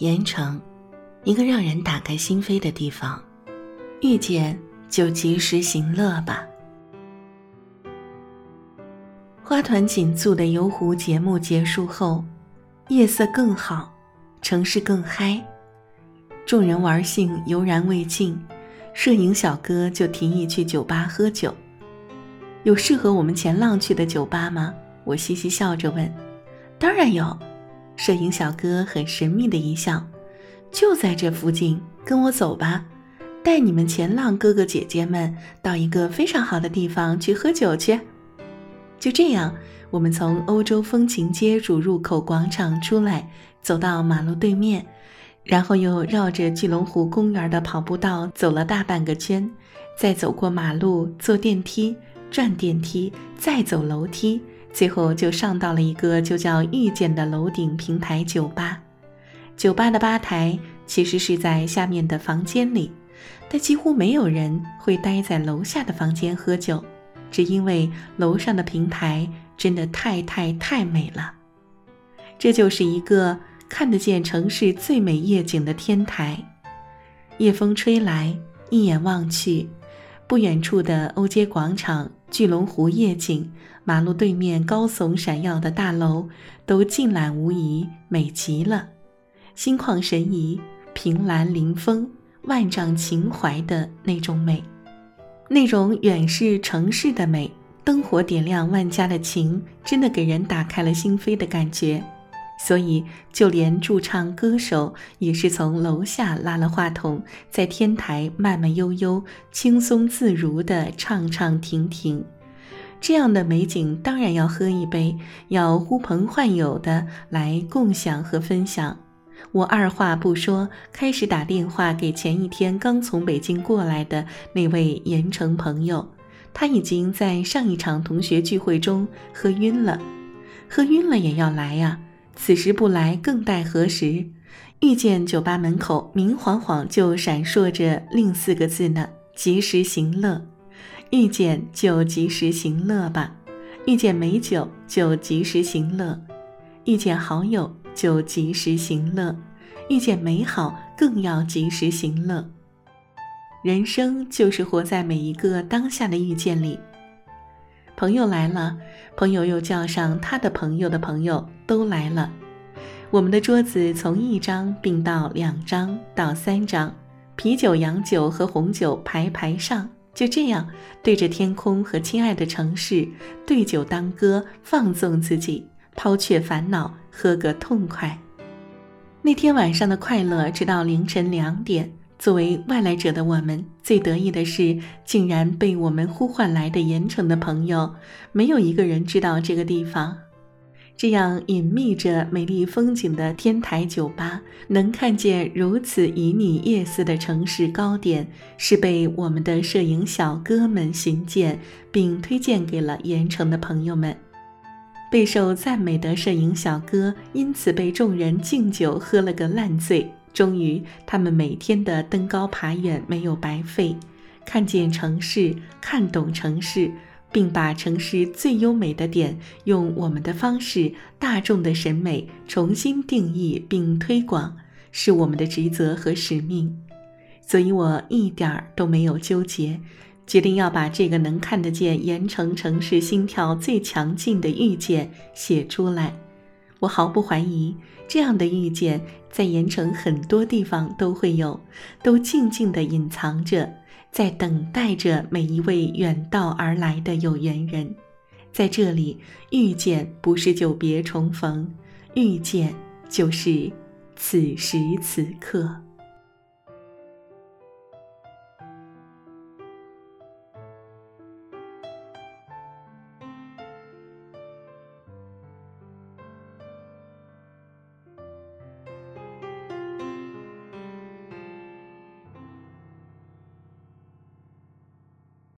盐城，一个让人打开心扉的地方。遇见就及时行乐吧。花团锦簇的游湖节目结束后，夜色更好，城市更嗨。众人玩兴犹然未尽，摄影小哥就提议去酒吧喝酒。有适合我们前浪去的酒吧吗？我嘻嘻笑着问。当然有。摄影小哥很神秘的一笑，就在这附近，跟我走吧，带你们前浪哥哥姐姐们到一个非常好的地方去喝酒去。就这样，我们从欧洲风情街主入口广场出来，走到马路对面，然后又绕着巨龙湖公园的跑步道走了大半个圈，再走过马路，坐电梯，转电梯，再走楼梯。最后就上到了一个就叫遇见的楼顶平台酒吧，酒吧的吧台其实是在下面的房间里，但几乎没有人会待在楼下的房间喝酒，只因为楼上的平台真的太太太美了。这就是一个看得见城市最美夜景的天台，夜风吹来，一眼望去，不远处的欧街广场。巨龙湖夜景，马路对面高耸闪耀的大楼，都尽览无遗，美极了。心旷神怡，凭栏临风，万丈情怀的那种美，那种远视城市的美，灯火点亮万家的情，真的给人打开了心扉的感觉。所以，就连驻唱歌手也是从楼下拉了话筒，在天台慢慢悠悠、轻松自如地唱唱停停。这样的美景当然要喝一杯，要呼朋唤友的来共享和分享。我二话不说，开始打电话给前一天刚从北京过来的那位盐城朋友，他已经在上一场同学聚会中喝晕了，喝晕了也要来呀。此时不来，更待何时？遇见酒吧门口明晃晃就闪烁着另四个字呢：及时行乐。遇见就及时行乐吧，遇见美酒就及时行乐，遇见好友就及时行乐，遇见美好更要及时行乐。人生就是活在每一个当下的遇见里。朋友来了，朋友又叫上他的朋友的朋友，都来了。我们的桌子从一张并到两张到三张，啤酒、洋酒和红酒排排上，就这样对着天空和亲爱的城市，对酒当歌，放纵自己，抛却烦恼，喝个痛快。那天晚上的快乐，直到凌晨两点。作为外来者的我们，最得意的是，竟然被我们呼唤来的盐城的朋友，没有一个人知道这个地方。这样隐秘着美丽风景的天台酒吧，能看见如此旖旎夜色的城市高点，是被我们的摄影小哥们寻见并推荐给了盐城的朋友们。备受赞美的摄影小哥，因此被众人敬酒喝了个烂醉。终于，他们每天的登高爬远没有白费，看见城市，看懂城市，并把城市最优美的点用我们的方式、大众的审美重新定义并推广，是我们的职责和使命。所以我一点儿都没有纠结，决定要把这个能看得见盐城城市心跳最强劲的遇见写出来。我毫不怀疑，这样的遇见在盐城很多地方都会有，都静静地隐藏着，在等待着每一位远道而来的有缘人。在这里，遇见不是久别重逢，遇见就是此时此刻。